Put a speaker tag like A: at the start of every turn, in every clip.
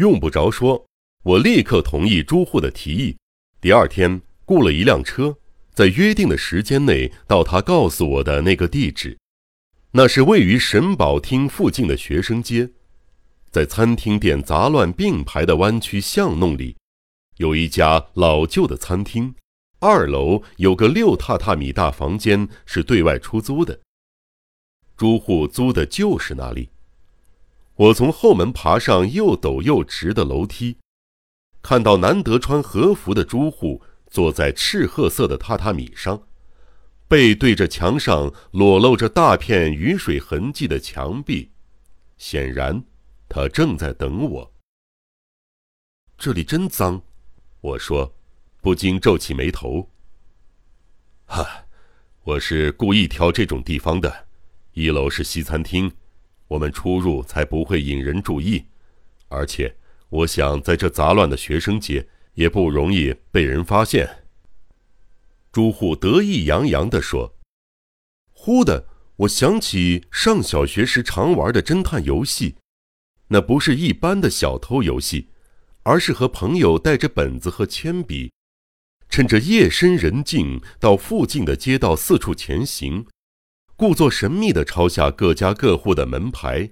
A: 用不着说，我立刻同意朱户的提议。第二天雇了一辆车，在约定的时间内到他告诉我的那个地址。那是位于神保厅附近的学生街，在餐厅店杂乱并排的弯曲巷弄里，有一家老旧的餐厅。二楼有个六榻榻米大房间，是对外出租的。朱户租的就是那里。我从后门爬上又陡又直的楼梯，看到难得穿和服的朱户坐在赤褐色的榻榻米上，背对着墙上裸露着大片雨水痕迹的墙壁，显然他正在等我。这里真脏，我说。不禁皱起眉头。哈，我是故意挑这种地方的，一楼是西餐厅，我们出入才不会引人注意，而且我想在这杂乱的学生街也不容易被人发现。朱户得意洋洋地说：“忽的，我想起上小学时常玩的侦探游戏，那不是一般的小偷游戏，而是和朋友带着本子和铅笔。”趁着夜深人静，到附近的街道四处前行，故作神秘地抄下各家各户的门牌，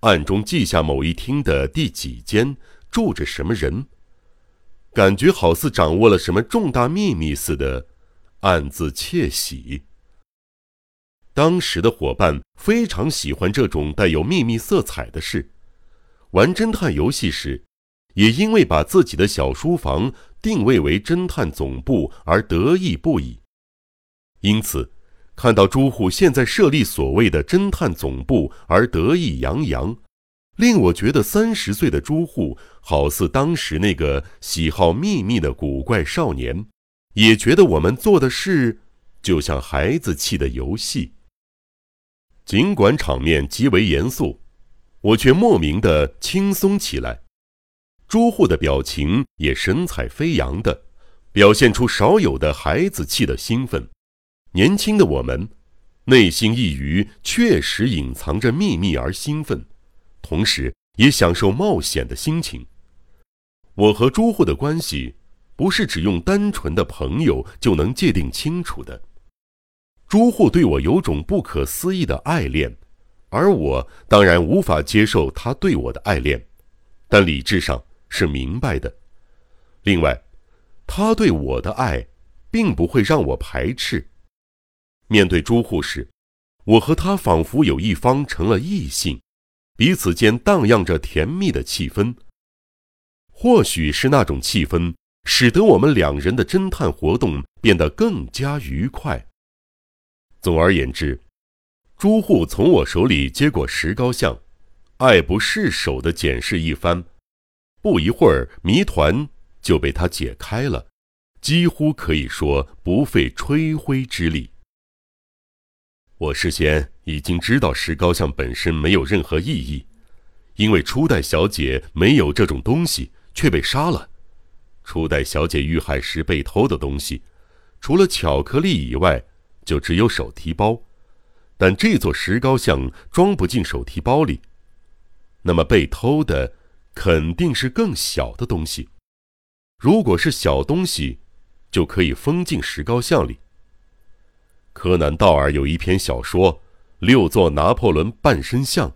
A: 暗中记下某一厅的第几间住着什么人，感觉好似掌握了什么重大秘密似的，暗自窃喜。当时的伙伴非常喜欢这种带有秘密色彩的事，玩侦探游戏时，也因为把自己的小书房。定位为侦探总部而得意不已，因此，看到朱户现在设立所谓的侦探总部而得意洋洋，令我觉得三十岁的朱户好似当时那个喜好秘密的古怪少年，也觉得我们做的事就像孩子气的游戏。尽管场面极为严肃，我却莫名的轻松起来。朱户的表情也神采飞扬的，表现出少有的孩子气的兴奋。年轻的我们，内心一隅确实隐藏着秘密而兴奋，同时也享受冒险的心情。我和朱户的关系，不是只用单纯的朋友就能界定清楚的。朱户对我有种不可思议的爱恋，而我当然无法接受他对我的爱恋，但理智上。是明白的。另外，他对我的爱，并不会让我排斥。面对朱护士，我和他仿佛有一方成了异性，彼此间荡漾着甜蜜的气氛。或许是那种气氛，使得我们两人的侦探活动变得更加愉快。总而言之，朱户从我手里接过石膏像，爱不释手的检视一番。不一会儿，谜团就被他解开了，几乎可以说不费吹灰之力。我事先已经知道石膏像本身没有任何意义，因为初代小姐没有这种东西，却被杀了。初代小姐遇害时被偷的东西，除了巧克力以外，就只有手提包，但这座石膏像装不进手提包里，那么被偷的。肯定是更小的东西。如果是小东西，就可以封进石膏像里。柯南·道尔有一篇小说《六座拿破仑半身像》，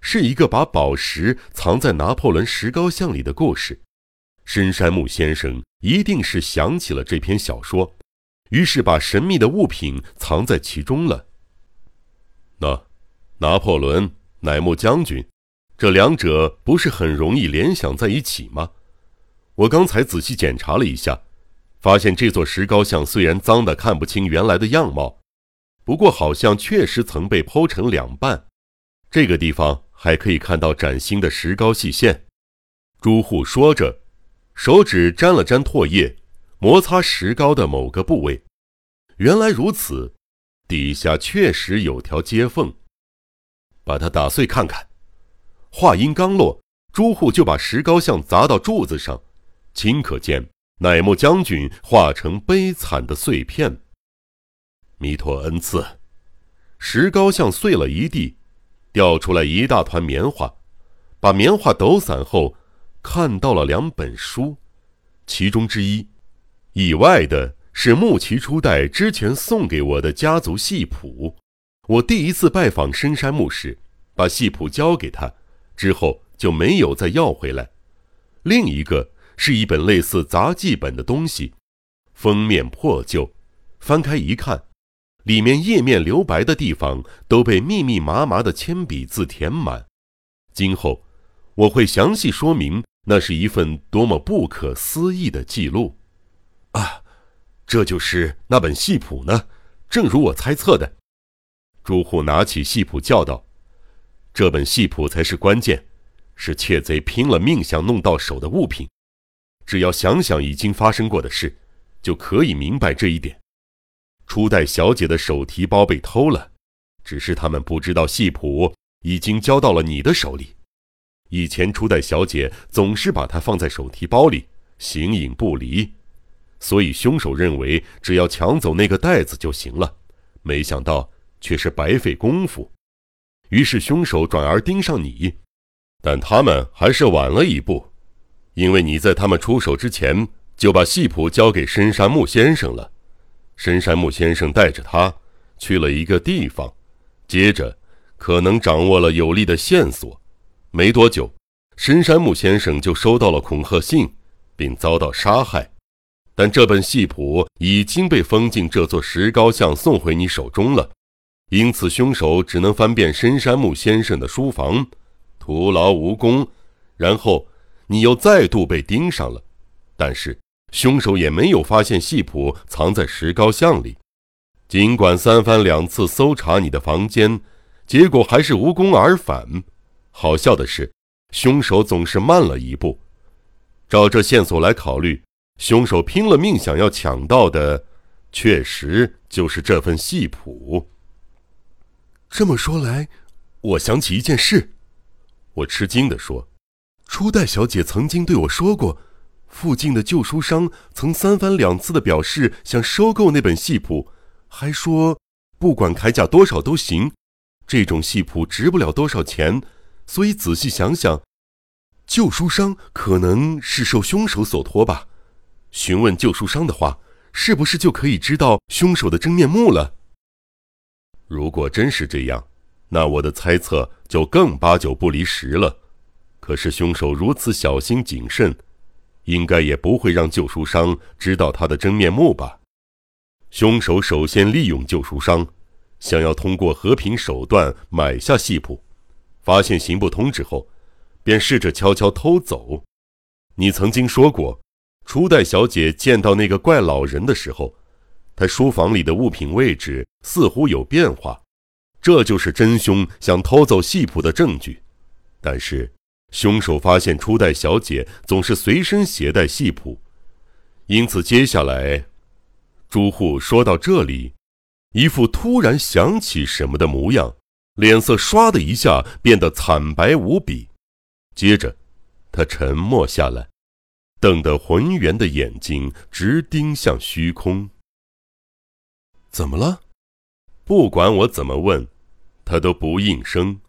A: 是一个把宝石藏在拿破仑石膏像里的故事。深山木先生一定是想起了这篇小说，于是把神秘的物品藏在其中了。那，拿破仑乃木将军。这两者不是很容易联想在一起吗？我刚才仔细检查了一下，发现这座石膏像虽然脏的看不清原来的样貌，不过好像确实曾被剖成两半。这个地方还可以看到崭新的石膏细线。朱户说着，手指沾了沾唾液，摩擦石膏的某个部位。原来如此，底下确实有条接缝。把它打碎看看。话音刚落，朱户就把石膏像砸到柱子上，顷可见乃木将军化成悲惨的碎片。弥陀恩赐，石膏像碎了一地，掉出来一大团棉花，把棉花抖散后，看到了两本书，其中之一，意外的是木奇初代之前送给我的家族系谱。我第一次拜访深山木时，把系谱交给他，之后就没有再要回来。另一个是一本类似杂记本的东西，封面破旧，翻开一看，里面页面留白的地方都被密密麻麻的铅笔字填满。今后我会详细说明，那是一份多么不可思议的记录。啊，这就是那本戏谱呢，正如我猜测的。朱户拿起戏谱叫道：“这本戏谱才是关键，是窃贼拼了命想弄到手的物品。只要想想已经发生过的事，就可以明白这一点。初代小姐的手提包被偷了，只是他们不知道戏谱已经交到了你的手里。以前初代小姐总是把它放在手提包里，形影不离，所以凶手认为只要抢走那个袋子就行了。没想到。”却是白费功夫，于是凶手转而盯上你，但他们还是晚了一步，因为你在他们出手之前就把戏谱交给深山木先生了。深山木先生带着他去了一个地方，接着可能掌握了有力的线索。没多久，深山木先生就收到了恐吓信，并遭到杀害。但这本戏谱已经被封进这座石膏像，送回你手中了。因此，凶手只能翻遍深山木先生的书房，徒劳无功。然后，你又再度被盯上了。但是，凶手也没有发现戏谱藏在石膏像里。尽管三番两次搜查你的房间，结果还是无功而返。好笑的是，凶手总是慢了一步。照这线索来考虑，凶手拼了命想要抢到的，确实就是这份戏谱。这么说来，我想起一件事。我吃惊地说：“初代小姐曾经对我说过，附近的旧书商曾三番两次的表示想收购那本戏谱，还说不管开价多少都行。这种戏谱值不了多少钱，所以仔细想想，旧书商可能是受凶手所托吧。询问旧书商的话，是不是就可以知道凶手的真面目了？”如果真是这样，那我的猜测就更八九不离十了。可是凶手如此小心谨慎，应该也不会让旧书商知道他的真面目吧？凶手首先利用旧书商，想要通过和平手段买下戏谱，发现行不通之后，便试着悄悄偷走。你曾经说过，初代小姐见到那个怪老人的时候。他书房里的物品位置似乎有变化，这就是真凶想偷走戏谱的证据。但是，凶手发现初代小姐总是随身携带戏谱，因此接下来，朱户说到这里，一副突然想起什么的模样，脸色唰的一下变得惨白无比。接着，他沉默下来，瞪得浑圆的眼睛直盯向虚空。怎么了？不管我怎么问，他都不应声，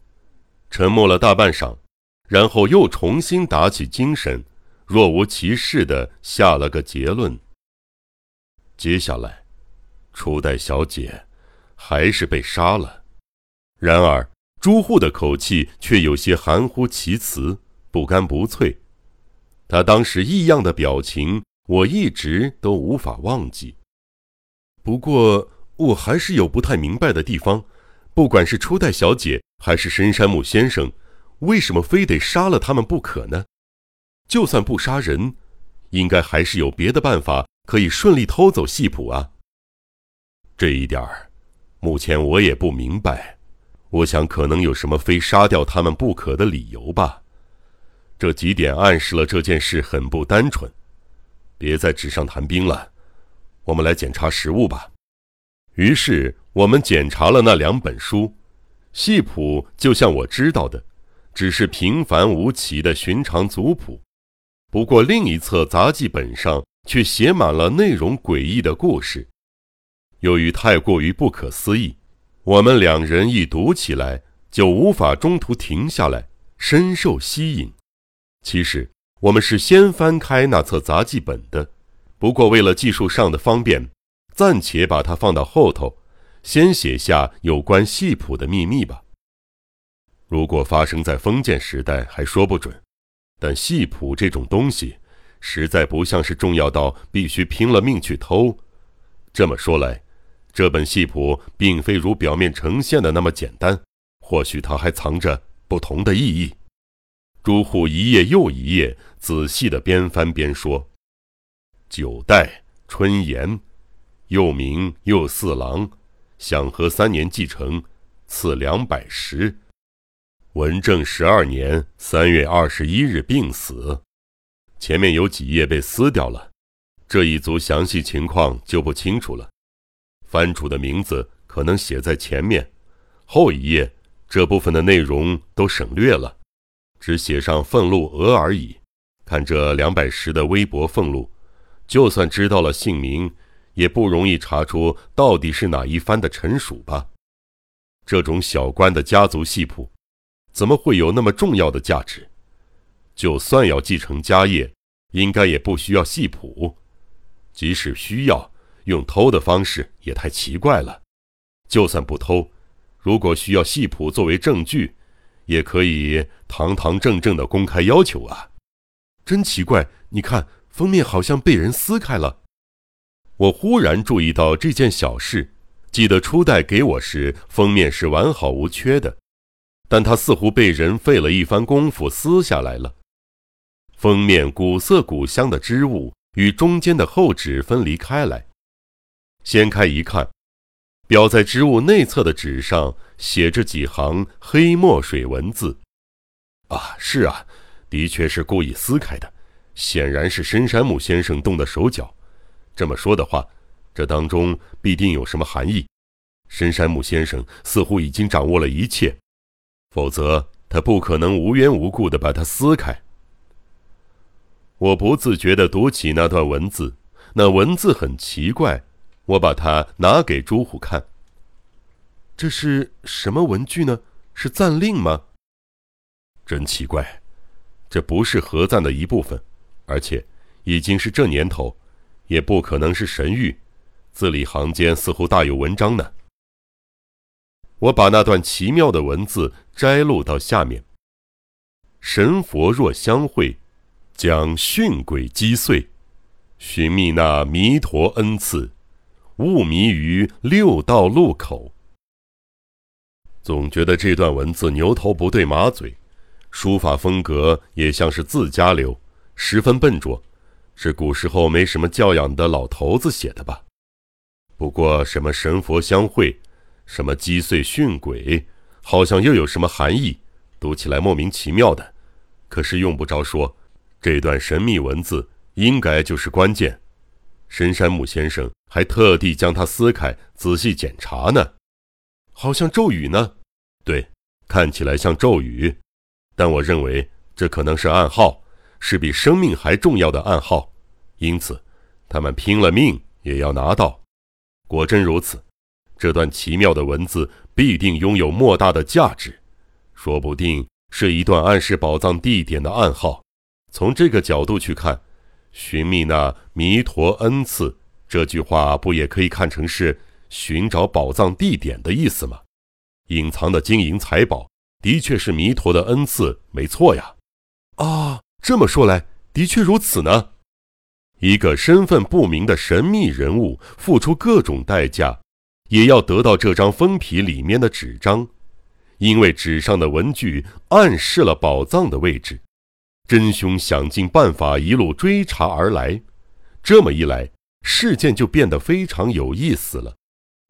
A: 沉默了大半晌，然后又重新打起精神，若无其事的下了个结论：接下来，初代小姐还是被杀了。然而，朱户的口气却有些含糊其辞，不干不脆。他当时异样的表情，我一直都无法忘记。不过。我还是有不太明白的地方，不管是初代小姐还是深山木先生，为什么非得杀了他们不可呢？就算不杀人，应该还是有别的办法可以顺利偷走戏谱啊。这一点儿，目前我也不明白。我想可能有什么非杀掉他们不可的理由吧。这几点暗示了这件事很不单纯。别在纸上谈兵了，我们来检查实物吧。于是我们检查了那两本书，戏谱就像我知道的，只是平凡无奇的寻常族谱。不过另一册杂记本上却写满了内容诡异的故事。由于太过于不可思议，我们两人一读起来就无法中途停下来，深受吸引。其实我们是先翻开那册杂记本的，不过为了技术上的方便，暂且把它放到后头，先写下有关戏谱的秘密吧。如果发生在封建时代，还说不准。但戏谱这种东西，实在不像是重要到必须拼了命去偷。这么说来，这本戏谱并非如表面呈现的那么简单，或许它还藏着不同的意义。朱户一页又一页仔细的边翻边说：“九代春延，又名右四郎，享和三年继承，赐两百石。”文正十二年三月二十一日病死，前面有几页被撕掉了，这一组详细情况就不清楚了。藩主的名字可能写在前面，后一页这部分的内容都省略了，只写上俸禄额而已。看这两百石的微薄俸禄，就算知道了姓名，也不容易查出到底是哪一藩的臣属吧？这种小官的家族系谱。怎么会有那么重要的价值？就算要继承家业，应该也不需要戏谱。即使需要，用偷的方式也太奇怪了。就算不偷，如果需要戏谱作为证据，也可以堂堂正正的公开要求啊！真奇怪，你看封面好像被人撕开了。我忽然注意到这件小事，记得初代给我时，封面是完好无缺的。但他似乎被人费了一番功夫撕下来了。封面古色古香的织物与中间的厚纸分离开来，掀开一看，裱在织物内侧的纸上写着几行黑墨水文字。啊，是啊，的确是故意撕开的，显然是深山木先生动的手脚。这么说的话，这当中必定有什么含义。深山木先生似乎已经掌握了一切。否则，他不可能无缘无故的把它撕开。我不自觉地读起那段文字，那文字很奇怪。我把它拿给朱虎看。这是什么文具呢？是赞令吗？真奇怪，这不是合赞的一部分，而且已经是这年头，也不可能是神谕。字里行间似乎大有文章呢。我把那段奇妙的文字摘录到下面：神佛若相会，将训鬼击碎，寻觅那弥陀恩赐，勿迷于六道路口。总觉得这段文字牛头不对马嘴，书法风格也像是自家流，十分笨拙，是古时候没什么教养的老头子写的吧？不过什么神佛相会？什么击碎训鬼，好像又有什么含义，读起来莫名其妙的。可是用不着说，这段神秘文字应该就是关键。深山木先生还特地将它撕开，仔细检查呢。好像咒语呢？对，看起来像咒语，但我认为这可能是暗号，是比生命还重要的暗号。因此，他们拼了命也要拿到。果真如此。这段奇妙的文字必定拥有莫大的价值，说不定是一段暗示宝藏地点的暗号。从这个角度去看，“寻觅那弥陀恩赐”这句话不也可以看成是寻找宝藏地点的意思吗？隐藏的金银财宝的确是弥陀的恩赐，没错呀。啊，这么说来，的确如此呢。一个身份不明的神秘人物，付出各种代价。也要得到这张封皮里面的纸张，因为纸上的文具暗示了宝藏的位置。真凶想尽办法一路追查而来，这么一来，事件就变得非常有意思了。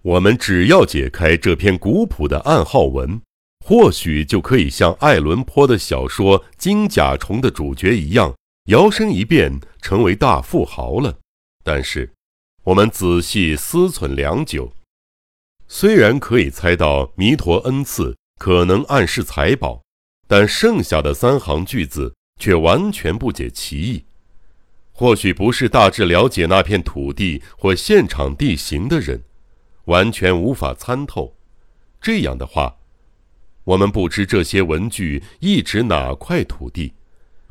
A: 我们只要解开这篇古朴的暗号文，或许就可以像爱伦坡的小说《金甲虫》的主角一样，摇身一变成为大富豪了。但是，我们仔细思忖良久。虽然可以猜到弥陀恩赐可能暗示财宝，但剩下的三行句子却完全不解其意。或许不是大致了解那片土地或现场地形的人，完全无法参透。这样的话，我们不知这些文具意指哪块土地，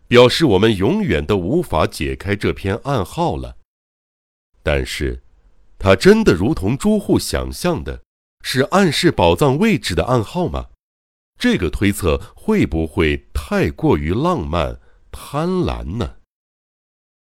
A: 表示我们永远都无法解开这篇暗号了。但是，它真的如同朱户想象的，是暗示宝藏位置的暗号吗？这个推测会不会太过于浪漫、贪婪呢？